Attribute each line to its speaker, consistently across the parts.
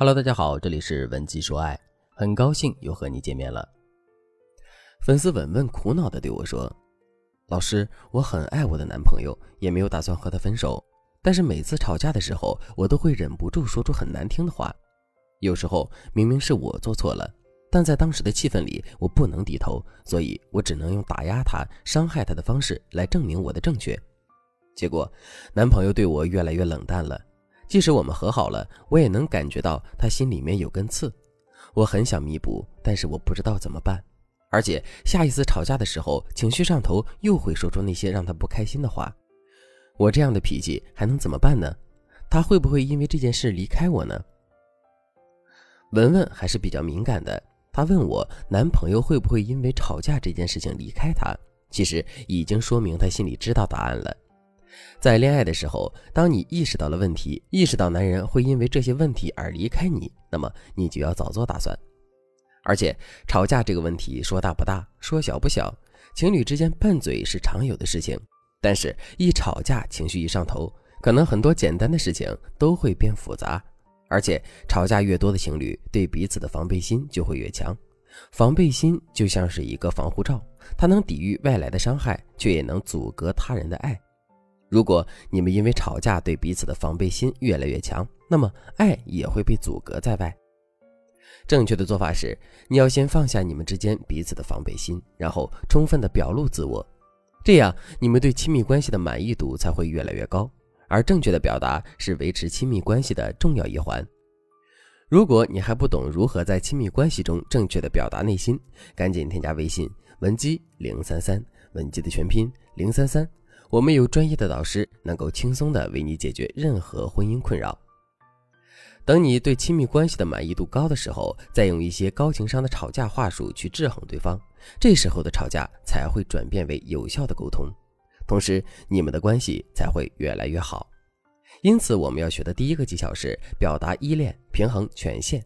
Speaker 1: Hello，大家好，这里是文姬说爱，很高兴又和你见面了。粉丝文文苦恼的对我说：“老师，我很爱我的男朋友，也没有打算和他分手，但是每次吵架的时候，我都会忍不住说出很难听的话。有时候明明是我做错了，但在当时的气氛里，我不能低头，所以我只能用打压他、伤害他的方式来证明我的正确。结果，男朋友对我越来越冷淡了。”即使我们和好了，我也能感觉到他心里面有根刺。我很想弥补，但是我不知道怎么办。而且下一次吵架的时候，情绪上头，又会说出那些让他不开心的话。我这样的脾气还能怎么办呢？他会不会因为这件事离开我呢？文文还是比较敏感的，她问我男朋友会不会因为吵架这件事情离开她。其实已经说明她心里知道答案了。在恋爱的时候，当你意识到了问题，意识到男人会因为这些问题而离开你，那么你就要早做打算。而且吵架这个问题说大不大，说小不小，情侣之间拌嘴是常有的事情。但是，一吵架，情绪一上头，可能很多简单的事情都会变复杂。而且，吵架越多的情侣，对彼此的防备心就会越强。防备心就像是一个防护罩，它能抵御外来的伤害，却也能阻隔他人的爱。如果你们因为吵架对彼此的防备心越来越强，那么爱也会被阻隔在外。正确的做法是，你要先放下你们之间彼此的防备心，然后充分的表露自我，这样你们对亲密关系的满意度才会越来越高。而正确的表达是维持亲密关系的重要一环。如果你还不懂如何在亲密关系中正确的表达内心，赶紧添加微信文姬零三三，文姬的全拼零三三。我们有专业的导师，能够轻松的为你解决任何婚姻困扰。等你对亲密关系的满意度高的时候，再用一些高情商的吵架话术去制衡对方，这时候的吵架才会转变为有效的沟通，同时你们的关系才会越来越好。因此，我们要学的第一个技巧是表达依恋，平衡权限。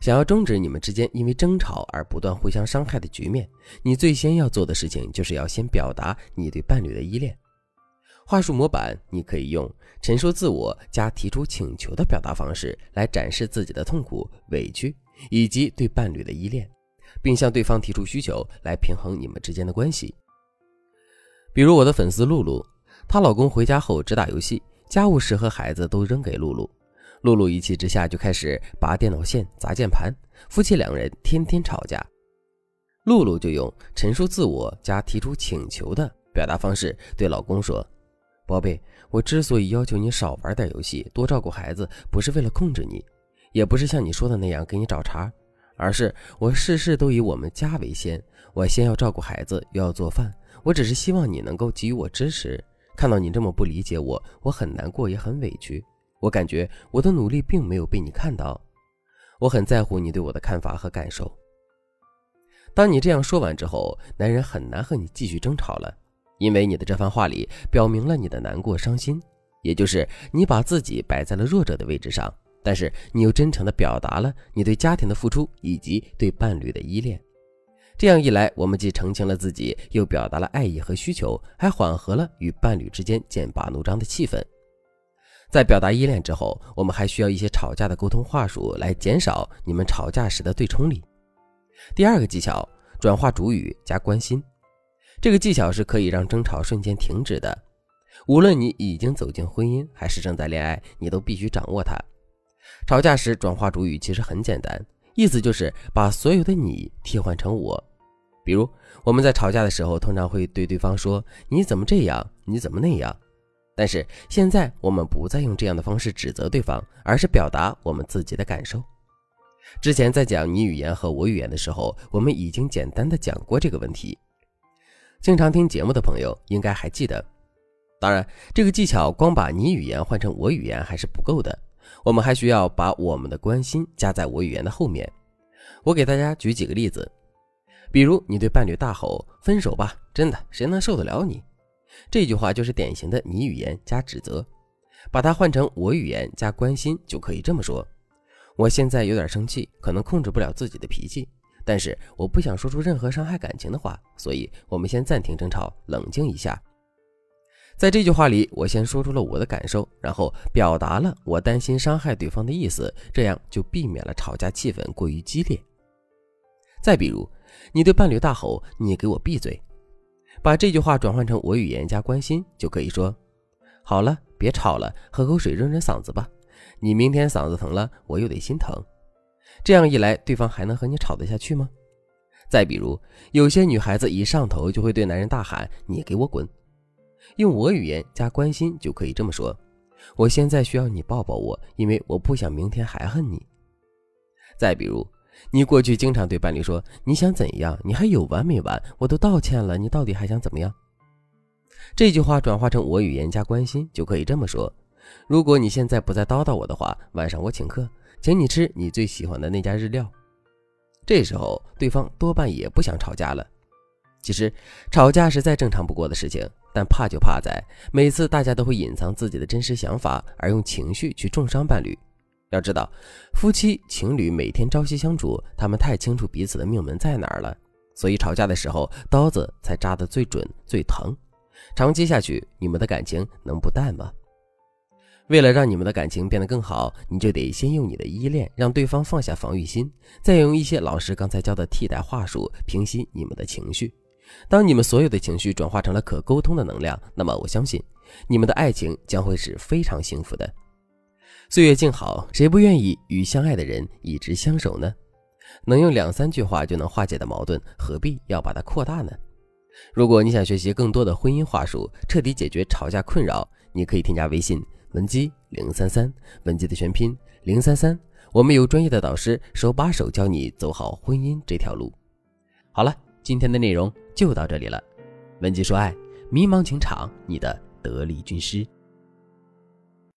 Speaker 1: 想要终止你们之间因为争吵而不断互相伤害的局面，你最先要做的事情就是要先表达你对伴侣的依恋。话术模板，你可以用陈述自我加提出请求的表达方式来展示自己的痛苦、委屈以及对伴侣的依恋，并向对方提出需求来平衡你们之间的关系。比如我的粉丝露露，她老公回家后只打游戏，家务事和孩子都扔给露露。露露一气之下就开始拔电脑线、砸键盘，夫妻两人天天吵架。露露就用陈述自我加提出请求的表达方式对老公说：“宝贝，我之所以要求你少玩点游戏，多照顾孩子，不是为了控制你，也不是像你说的那样给你找茬，而是我事事都以我们家为先，我先要照顾孩子，又要做饭。我只是希望你能够给予我支持。看到你这么不理解我，我很难过，也很委屈。”我感觉我的努力并没有被你看到，我很在乎你对我的看法和感受。当你这样说完之后，男人很难和你继续争吵了，因为你的这番话里表明了你的难过、伤心，也就是你把自己摆在了弱者的位置上，但是你又真诚地表达了你对家庭的付出以及对伴侣的依恋。这样一来，我们既澄清了自己，又表达了爱意和需求，还缓和了与伴侣之间剑拔弩张的气氛。在表达依恋之后，我们还需要一些吵架的沟通话术来减少你们吵架时的对冲力。第二个技巧，转化主语加关心。这个技巧是可以让争吵瞬间停止的。无论你已经走进婚姻还是正在恋爱，你都必须掌握它。吵架时转化主语其实很简单，意思就是把所有的你替换成我。比如我们在吵架的时候，通常会对对方说：“你怎么这样？你怎么那样？”但是现在我们不再用这样的方式指责对方，而是表达我们自己的感受。之前在讲你语言和我语言的时候，我们已经简单的讲过这个问题。经常听节目的朋友应该还记得。当然，这个技巧光把你语言换成我语言还是不够的，我们还需要把我们的关心加在我语言的后面。我给大家举几个例子，比如你对伴侣大吼“分手吧”，真的谁能受得了你？这句话就是典型的你语言加指责，把它换成我语言加关心，就可以这么说：我现在有点生气，可能控制不了自己的脾气，但是我不想说出任何伤害感情的话，所以我们先暂停争吵，冷静一下。在这句话里，我先说出了我的感受，然后表达了我担心伤害对方的意思，这样就避免了吵架气氛过于激烈。再比如，你对伴侣大吼：“你给我闭嘴！”把这句话转换成我语言加关心，就可以说：“好了，别吵了，喝口水润润嗓子吧。你明天嗓子疼了，我又得心疼。”这样一来，对方还能和你吵得下去吗？再比如，有些女孩子一上头就会对男人大喊：“你给我滚！”用我语言加关心就可以这么说：“我现在需要你抱抱我，因为我不想明天还恨你。”再比如，你过去经常对伴侣说：“你想怎样？你还有完没完？我都道歉了，你到底还想怎么样？”这句话转化成我语言加关心就可以这么说：“如果你现在不再叨叨我的话，晚上我请客，请你吃你最喜欢的那家日料。”这时候对方多半也不想吵架了。其实吵架是再正常不过的事情。但怕就怕在每次大家都会隐藏自己的真实想法，而用情绪去重伤伴侣。要知道，夫妻情侣每天朝夕相处，他们太清楚彼此的命门在哪儿了，所以吵架的时候刀子才扎得最准最疼。长期下去，你们的感情能不淡吗？为了让你们的感情变得更好，你就得先用你的依恋让对方放下防御心，再用一些老师刚才教的替代话术平息你们的情绪。当你们所有的情绪转化成了可沟通的能量，那么我相信你们的爱情将会是非常幸福的。岁月静好，谁不愿意与相爱的人一直相守呢？能用两三句话就能化解的矛盾，何必要把它扩大呢？如果你想学习更多的婚姻话术，彻底解决吵架困扰，你可以添加微信文姬零三三，文姬的全拼零三三，我们有专业的导师手把手教你走好婚姻这条路。好了。今天的内容就到这里了，文姬说爱，迷茫情场，你的得力军师。